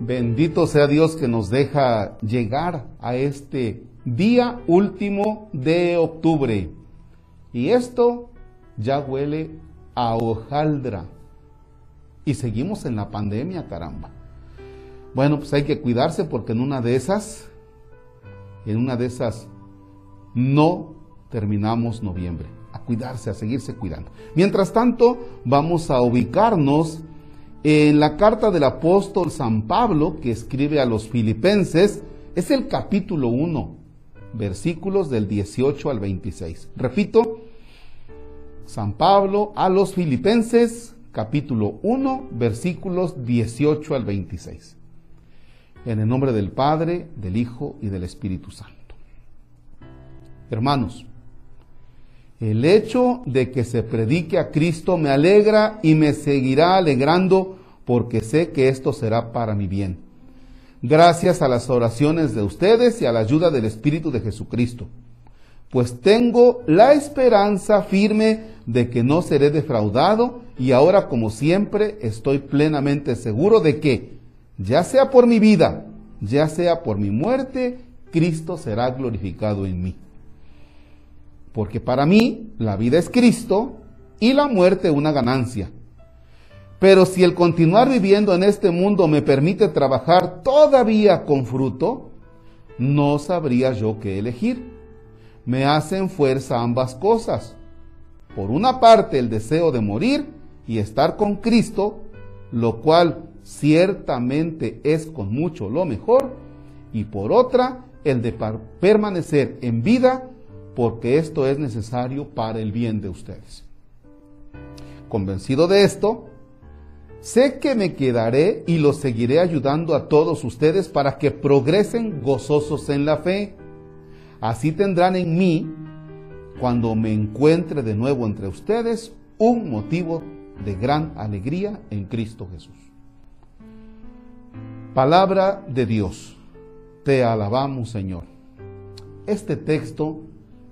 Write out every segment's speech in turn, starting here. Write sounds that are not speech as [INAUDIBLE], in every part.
Bendito sea Dios que nos deja llegar a este día último de octubre. Y esto ya huele a hojaldra. Y seguimos en la pandemia, caramba. Bueno, pues hay que cuidarse porque en una de esas, en una de esas, no terminamos noviembre. A cuidarse, a seguirse cuidando. Mientras tanto, vamos a ubicarnos en la carta del apóstol San Pablo que escribe a los filipenses. Es el capítulo 1, versículos del 18 al 26. Repito, San Pablo a los filipenses, capítulo 1, versículos 18 al 26. En el nombre del Padre, del Hijo y del Espíritu Santo. Hermanos, el hecho de que se predique a Cristo me alegra y me seguirá alegrando porque sé que esto será para mi bien. Gracias a las oraciones de ustedes y a la ayuda del Espíritu de Jesucristo. Pues tengo la esperanza firme de que no seré defraudado y ahora como siempre estoy plenamente seguro de que, ya sea por mi vida, ya sea por mi muerte, Cristo será glorificado en mí. Porque para mí la vida es Cristo y la muerte una ganancia. Pero si el continuar viviendo en este mundo me permite trabajar todavía con fruto, no sabría yo qué elegir. Me hacen fuerza ambas cosas. Por una parte el deseo de morir y estar con Cristo, lo cual ciertamente es con mucho lo mejor, y por otra el de permanecer en vida porque esto es necesario para el bien de ustedes. Convencido de esto, sé que me quedaré y los seguiré ayudando a todos ustedes para que progresen gozosos en la fe. Así tendrán en mí, cuando me encuentre de nuevo entre ustedes, un motivo de gran alegría en Cristo Jesús. Palabra de Dios. Te alabamos, Señor. Este texto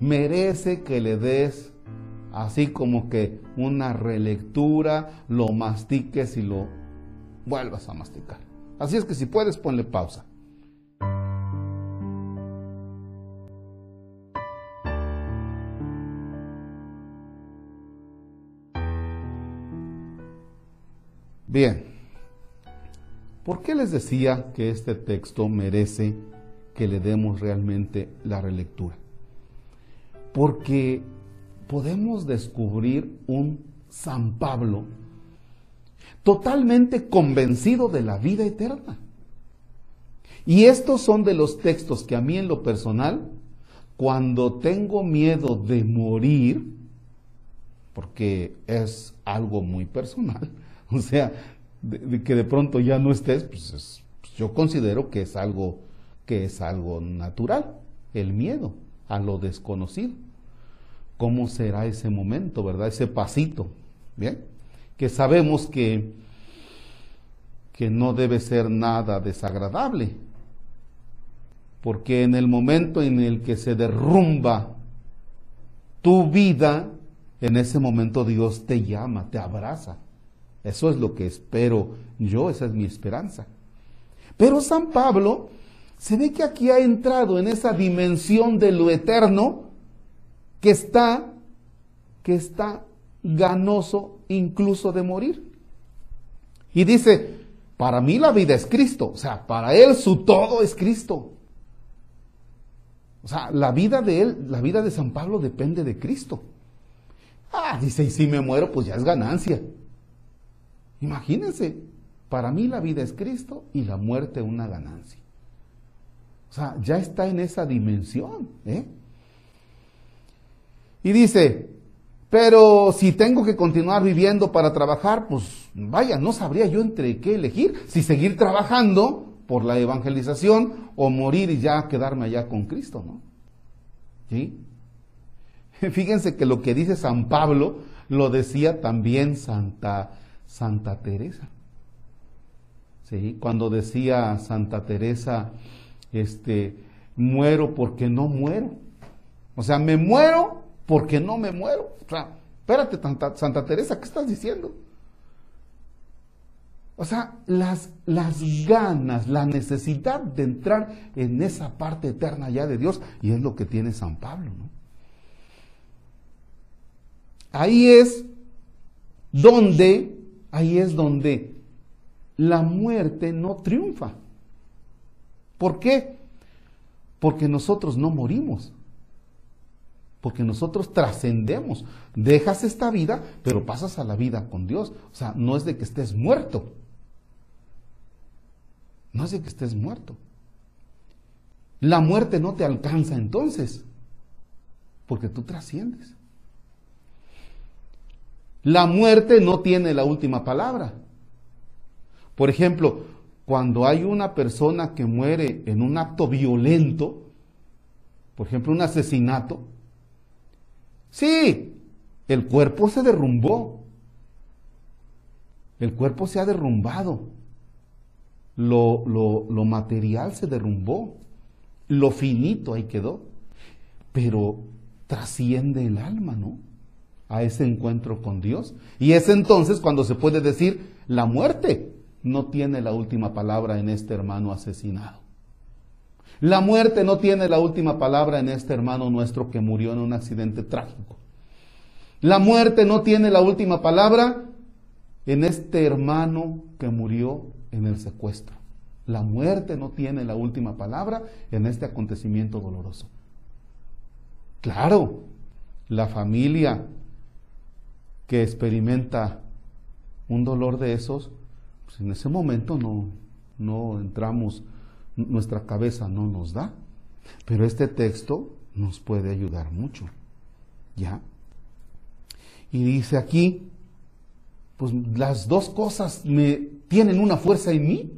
merece que le des así como que una relectura, lo mastiques y lo vuelvas a masticar. Así es que si puedes, ponle pausa. Bien, ¿por qué les decía que este texto merece que le demos realmente la relectura? Porque podemos descubrir un San Pablo totalmente convencido de la vida eterna. Y estos son de los textos que a mí en lo personal, cuando tengo miedo de morir, porque es algo muy personal, [LAUGHS] o sea, de, que de pronto ya no estés, pues, pues yo considero que es algo que es algo natural, el miedo a lo desconocido cómo será ese momento, ¿verdad? Ese pasito, ¿bien? Que sabemos que, que no debe ser nada desagradable, porque en el momento en el que se derrumba tu vida, en ese momento Dios te llama, te abraza. Eso es lo que espero yo, esa es mi esperanza. Pero San Pablo se ve que aquí ha entrado en esa dimensión de lo eterno que está, que está ganoso incluso de morir. Y dice, para mí la vida es Cristo, o sea, para él su todo es Cristo. O sea, la vida de él, la vida de San Pablo depende de Cristo. Ah, dice, y si me muero, pues ya es ganancia. Imagínense, para mí la vida es Cristo y la muerte una ganancia. O sea, ya está en esa dimensión. ¿eh? Y dice, pero si tengo que continuar viviendo para trabajar, pues vaya, no sabría yo entre qué elegir, si seguir trabajando por la evangelización o morir y ya quedarme allá con Cristo, ¿no? ¿Sí? [LAUGHS] Fíjense que lo que dice San Pablo lo decía también Santa, Santa Teresa. ¿Sí? Cuando decía Santa Teresa, este, muero porque no muero. O sea, me muero porque no me muero. O sea, espérate, Santa, Teresa, ¿qué estás diciendo? O sea, las, las ganas, la necesidad de entrar en esa parte eterna ya de Dios, y es lo que tiene San Pablo, ¿no? Ahí es donde, ahí es donde la muerte no triunfa. ¿Por qué? Porque nosotros no morimos. Porque nosotros trascendemos. Dejas esta vida, pero pasas a la vida con Dios. O sea, no es de que estés muerto. No es de que estés muerto. La muerte no te alcanza entonces, porque tú trasciendes. La muerte no tiene la última palabra. Por ejemplo, cuando hay una persona que muere en un acto violento, por ejemplo, un asesinato, sí, el cuerpo se derrumbó, el cuerpo se ha derrumbado, lo, lo, material se derrumbó, lo finito ahí quedó, pero trasciende el alma, ¿no? A ese encuentro con Dios. Y es entonces cuando se puede decir la muerte no tiene la última palabra en este hermano asesinado. La muerte no tiene la última palabra en este hermano nuestro que murió en un accidente trágico. La muerte no tiene la última palabra en este hermano que murió en el secuestro. La muerte no tiene la última palabra en este acontecimiento doloroso. Claro, la familia que experimenta un dolor de esos pues, en ese momento no, no entramos, nuestra cabeza no nos da. Pero este texto nos puede ayudar mucho. ¿Ya? Y dice aquí, pues las dos cosas me tienen una fuerza en mí.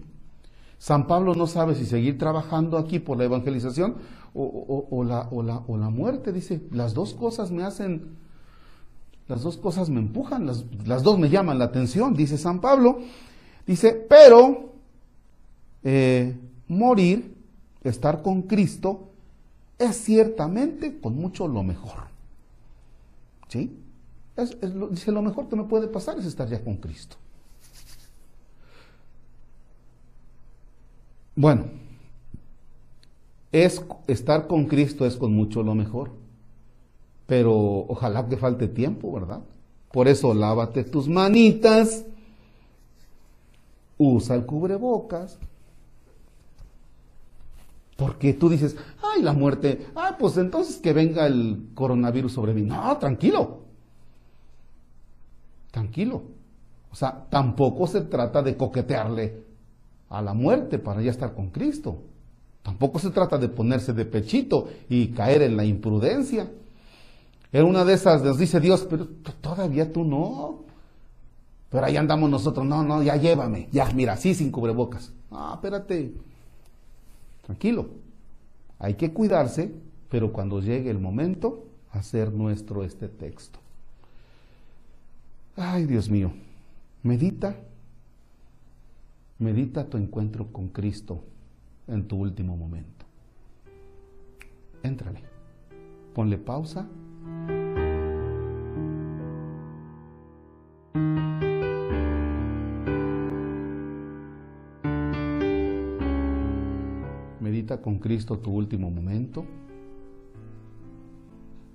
San Pablo no sabe si seguir trabajando aquí por la evangelización o, la, o, la, o la, muerte. Dice, las dos cosas me hacen, las dos cosas me empujan, las, las dos me llaman la atención, dice San Pablo. Dice, pero eh, morir, estar con Cristo, es ciertamente con mucho lo mejor. ¿Sí? dice, lo mejor que me puede pasar es estar ya con Cristo. Bueno, es estar con Cristo es con mucho lo mejor. Pero ojalá que falte tiempo, ¿verdad? Por eso lávate tus manitas usa el cubrebocas. Porque tú dices, ay, la muerte, ah, pues entonces que venga el coronavirus sobre mí. No, tranquilo. Tranquilo. O sea, tampoco se trata de coquetearle a la muerte para ya estar con Cristo. Tampoco se trata de ponerse de pechito y caer en la imprudencia. En una de esas nos dice Dios, pero todavía tú no. Pero ahí andamos nosotros, no, no, ya llévame, ya, mira, así sin cubrebocas. Ah, espérate, tranquilo. Hay que cuidarse, pero cuando llegue el momento, hacer nuestro este texto. Ay, Dios mío, medita, medita tu encuentro con Cristo en tu último momento. Éntrale, ponle pausa con Cristo tu último momento?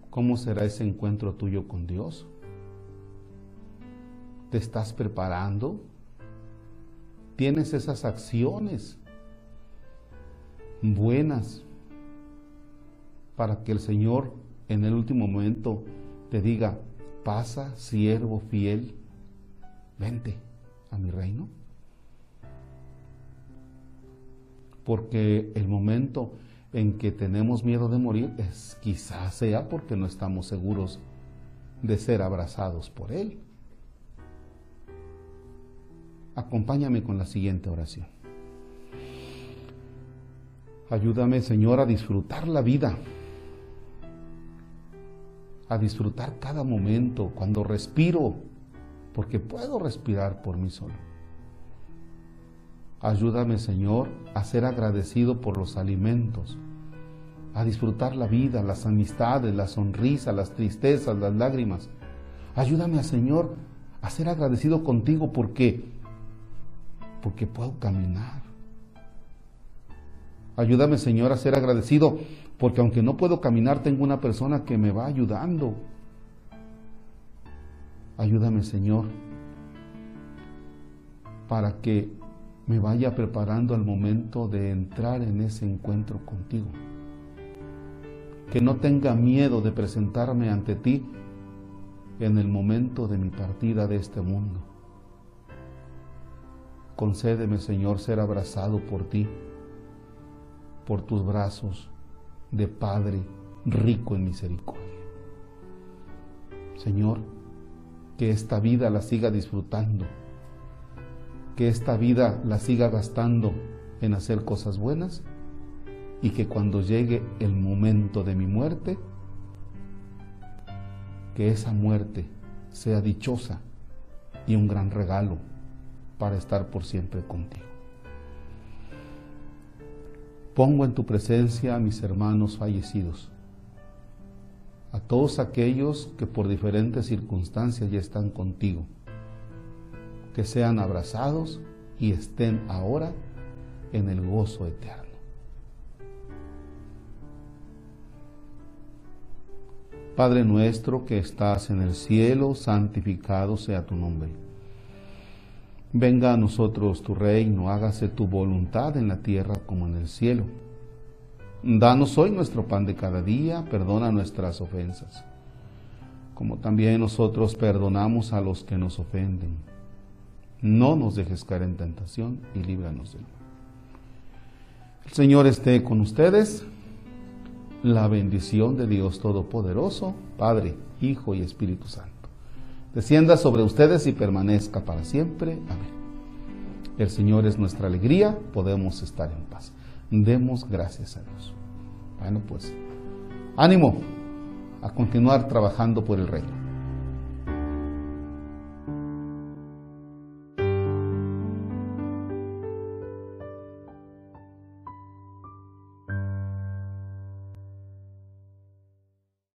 ¿Cómo será ese encuentro tuyo con Dios? ¿Te estás preparando? ¿Tienes esas acciones buenas para que el Señor en el último momento te diga, pasa, siervo fiel, vente a mi reino? Porque el momento en que tenemos miedo de morir es quizás sea porque no estamos seguros de ser abrazados por Él. Acompáñame con la siguiente oración. Ayúdame, Señor, a disfrutar la vida, a disfrutar cada momento cuando respiro, porque puedo respirar por mí solo Ayúdame, Señor, a ser agradecido por los alimentos, a disfrutar la vida, las amistades, la sonrisa, las tristezas, las lágrimas. Ayúdame, Señor, a ser agradecido contigo porque porque puedo caminar. Ayúdame, Señor, a ser agradecido, porque aunque no puedo caminar, tengo una persona que me va ayudando. Ayúdame, Señor, para que me vaya preparando al momento de entrar en ese encuentro contigo. Que no tenga miedo de presentarme ante ti en el momento de mi partida de este mundo. Concédeme, Señor, ser abrazado por ti, por tus brazos de Padre rico en misericordia. Señor, que esta vida la siga disfrutando, que esta vida la siga gastando en hacer cosas buenas y que cuando llegue el momento de mi muerte, que esa muerte sea dichosa y un gran regalo para estar por siempre contigo. Pongo en tu presencia a mis hermanos fallecidos, a todos aquellos que por diferentes circunstancias ya están contigo, que sean abrazados y estén ahora en el gozo eterno. Padre nuestro que estás en el cielo, santificado sea tu nombre. Venga a nosotros tu reino, hágase tu voluntad en la tierra como en el cielo. Danos hoy nuestro pan de cada día, perdona nuestras ofensas, como también nosotros perdonamos a los que nos ofenden. No nos dejes caer en tentación y líbranos del mal. El Señor esté con ustedes la bendición de Dios Todopoderoso, Padre, Hijo y Espíritu Santo. Descienda sobre ustedes y permanezca para siempre. Amén. El Señor es nuestra alegría, podemos estar en paz. Demos gracias a Dios. Bueno, pues ánimo a continuar trabajando por el reino.